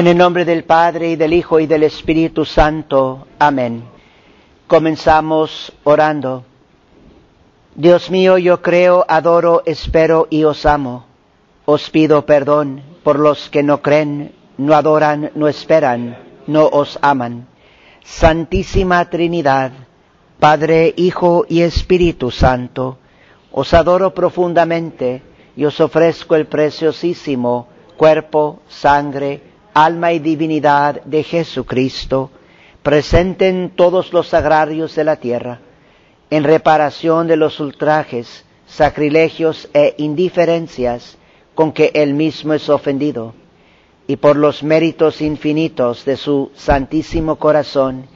En el nombre del Padre y del Hijo y del Espíritu Santo. Amén. Comenzamos orando. Dios mío, yo creo, adoro, espero y os amo. Os pido perdón por los que no creen, no adoran, no esperan, no os aman. Santísima Trinidad, Padre, Hijo y Espíritu Santo, os adoro profundamente y os ofrezco el preciosísimo cuerpo, sangre, alma y divinidad de Jesucristo, presente en todos los agrarios de la tierra, en reparación de los ultrajes, sacrilegios e indiferencias con que él mismo es ofendido, y por los méritos infinitos de su santísimo corazón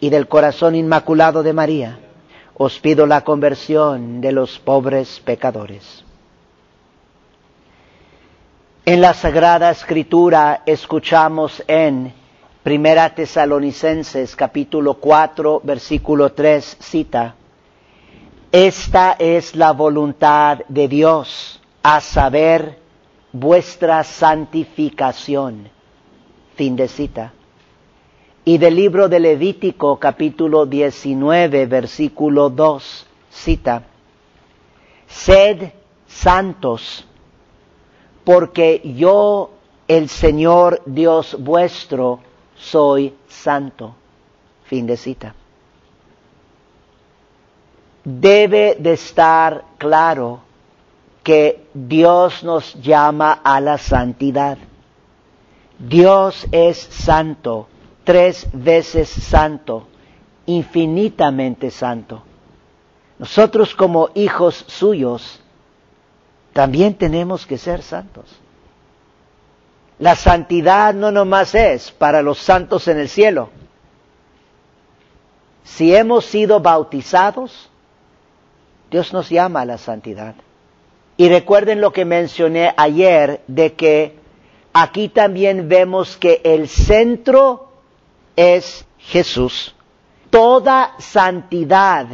y del corazón inmaculado de María, os pido la conversión de los pobres pecadores. En la Sagrada Escritura escuchamos en Primera Tesalonicenses capítulo 4 versículo 3 cita, Esta es la voluntad de Dios, a saber, vuestra santificación. Fin de cita. Y del libro de Levítico capítulo 19 versículo 2 cita, Sed santos porque yo, el Señor Dios vuestro, soy santo. Fin de cita. Debe de estar claro que Dios nos llama a la santidad. Dios es santo, tres veces santo, infinitamente santo. Nosotros como hijos suyos también tenemos que ser santos. La santidad no nomás es para los santos en el cielo. Si hemos sido bautizados, Dios nos llama a la santidad. Y recuerden lo que mencioné ayer de que aquí también vemos que el centro es Jesús. Toda santidad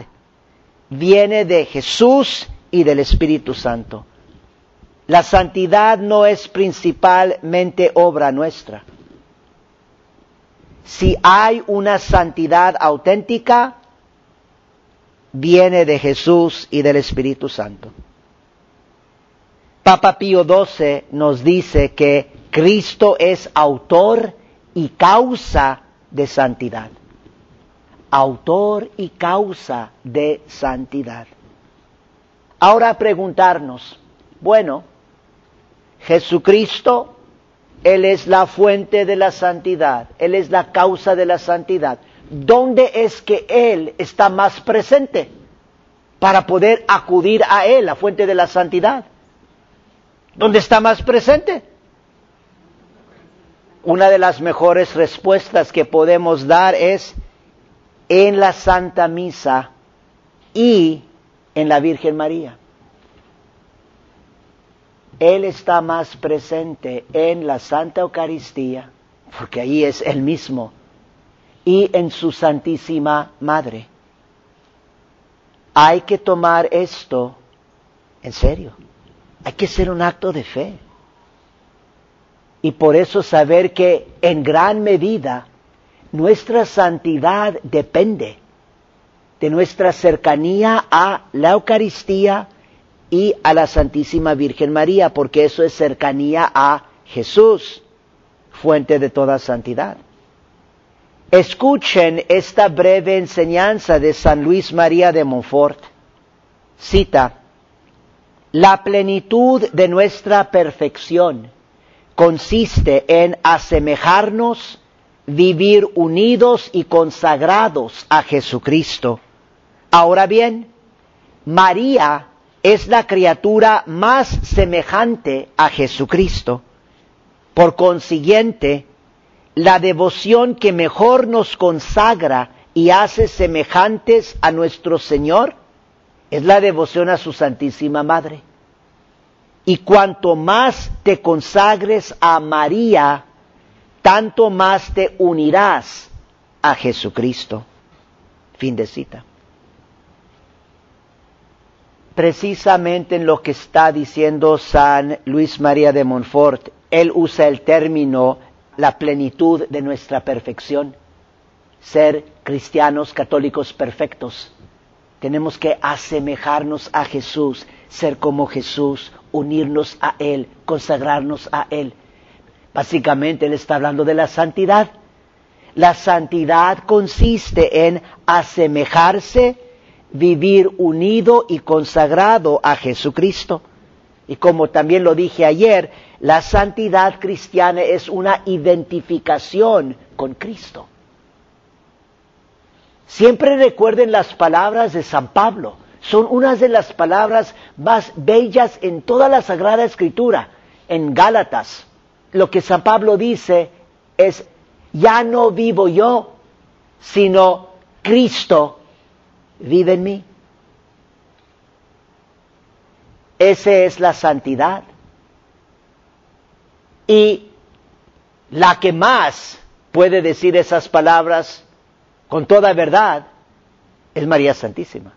viene de Jesús y del Espíritu Santo. La santidad no es principalmente obra nuestra. Si hay una santidad auténtica, viene de Jesús y del Espíritu Santo. Papa Pío XII nos dice que Cristo es autor y causa de santidad. Autor y causa de santidad. Ahora preguntarnos, bueno, Jesucristo, Él es la fuente de la santidad, Él es la causa de la santidad. ¿Dónde es que Él está más presente para poder acudir a Él, la fuente de la santidad? ¿Dónde está más presente? Una de las mejores respuestas que podemos dar es en la Santa Misa y en la Virgen María. Él está más presente en la Santa Eucaristía, porque ahí es Él mismo, y en su Santísima Madre. Hay que tomar esto en serio. Hay que ser un acto de fe. Y por eso saber que en gran medida nuestra santidad depende de nuestra cercanía a la Eucaristía y a la Santísima Virgen María, porque eso es cercanía a Jesús, fuente de toda santidad. Escuchen esta breve enseñanza de San Luis María de Montfort. Cita, la plenitud de nuestra perfección consiste en asemejarnos, vivir unidos y consagrados a Jesucristo. Ahora bien, María es la criatura más semejante a Jesucristo. Por consiguiente, la devoción que mejor nos consagra y hace semejantes a nuestro Señor es la devoción a su Santísima Madre. Y cuanto más te consagres a María, tanto más te unirás a Jesucristo. Fin de cita precisamente en lo que está diciendo San Luis María de Montfort. Él usa el término la plenitud de nuestra perfección, ser cristianos católicos perfectos. Tenemos que asemejarnos a Jesús, ser como Jesús, unirnos a Él, consagrarnos a Él. Básicamente Él está hablando de la santidad. La santidad consiste en asemejarse, vivir unido y consagrado a Jesucristo. Y como también lo dije ayer, la santidad cristiana es una identificación con Cristo. Siempre recuerden las palabras de San Pablo. Son unas de las palabras más bellas en toda la Sagrada Escritura. En Gálatas, lo que San Pablo dice es, ya no vivo yo, sino Cristo vive en mí. Esa es la santidad. Y la que más puede decir esas palabras con toda verdad es María Santísima.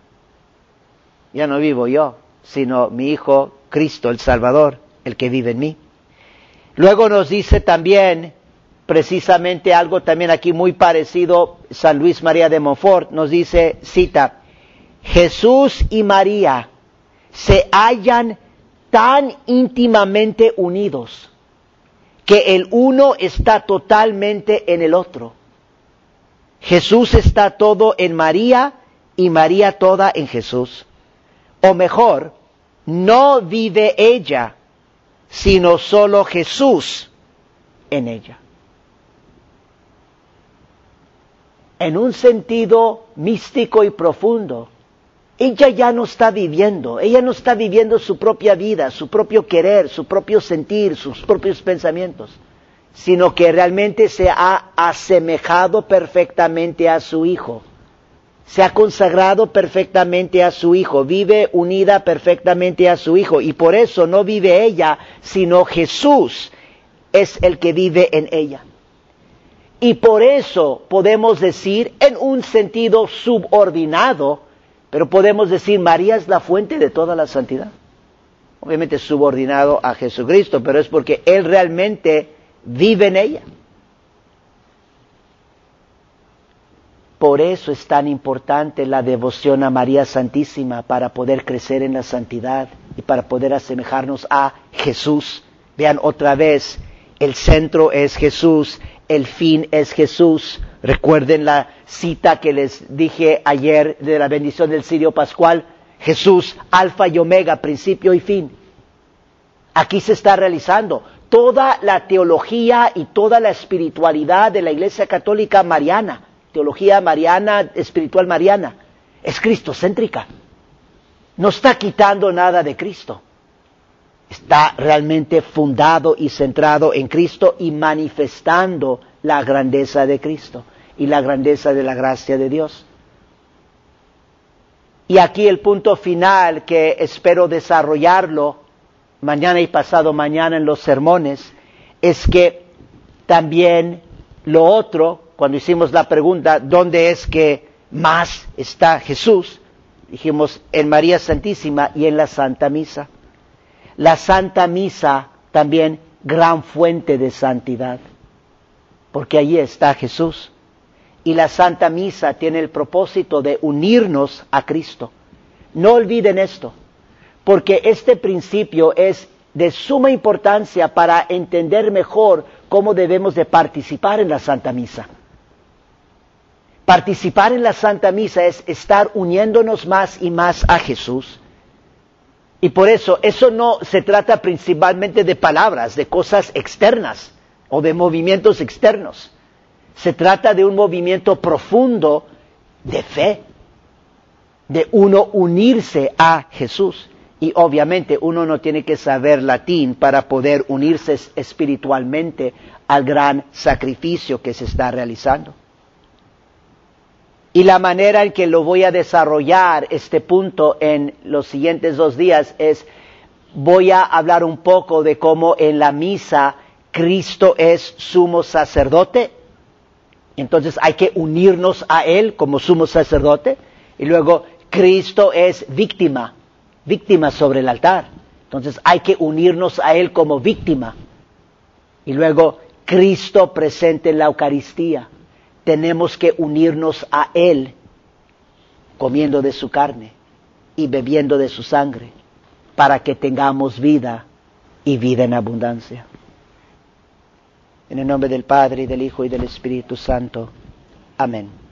Ya no vivo yo, sino mi Hijo Cristo, el Salvador, el que vive en mí. Luego nos dice también, precisamente algo también aquí muy parecido, San Luis María de Montfort, nos dice, cita, Jesús y María se hallan tan íntimamente unidos que el uno está totalmente en el otro. Jesús está todo en María y María toda en Jesús. O mejor, no vive ella, sino solo Jesús en ella. En un sentido místico y profundo, ella ya no está viviendo, ella no está viviendo su propia vida, su propio querer, su propio sentir, sus propios pensamientos, sino que realmente se ha asemejado perfectamente a su Hijo, se ha consagrado perfectamente a su Hijo, vive unida perfectamente a su Hijo, y por eso no vive ella, sino Jesús es el que vive en ella. Y por eso podemos decir, en un sentido subordinado, pero podemos decir, María es la fuente de toda la santidad. Obviamente subordinado a Jesucristo, pero es porque Él realmente vive en ella. Por eso es tan importante la devoción a María Santísima para poder crecer en la santidad y para poder asemejarnos a Jesús. Vean otra vez, el centro es Jesús, el fin es Jesús. Recuerden la cita que les dije ayer de la bendición del Sirio Pascual. Jesús, alfa y omega, principio y fin. Aquí se está realizando toda la teología y toda la espiritualidad de la Iglesia Católica Mariana, teología mariana, espiritual mariana, es cristocéntrica. No está quitando nada de Cristo. Está realmente fundado y centrado en Cristo y manifestando la grandeza de Cristo y la grandeza de la gracia de Dios. Y aquí el punto final que espero desarrollarlo mañana y pasado mañana en los sermones es que también lo otro, cuando hicimos la pregunta, ¿dónde es que más está Jesús? Dijimos en María Santísima y en la Santa Misa. La Santa Misa también gran fuente de santidad porque allí está Jesús. Y la Santa Misa tiene el propósito de unirnos a Cristo. No olviden esto, porque este principio es de suma importancia para entender mejor cómo debemos de participar en la Santa Misa. Participar en la Santa Misa es estar uniéndonos más y más a Jesús. Y por eso, eso no se trata principalmente de palabras, de cosas externas o de movimientos externos. Se trata de un movimiento profundo de fe, de uno unirse a Jesús. Y obviamente uno no tiene que saber latín para poder unirse espiritualmente al gran sacrificio que se está realizando. Y la manera en que lo voy a desarrollar este punto en los siguientes dos días es, voy a hablar un poco de cómo en la misa Cristo es sumo sacerdote, entonces hay que unirnos a Él como sumo sacerdote, y luego Cristo es víctima, víctima sobre el altar, entonces hay que unirnos a Él como víctima, y luego Cristo presente en la Eucaristía. Tenemos que unirnos a Él, comiendo de su carne y bebiendo de su sangre, para que tengamos vida y vida en abundancia. En el nombre del Padre, y del Hijo, y del Espíritu Santo. Amén.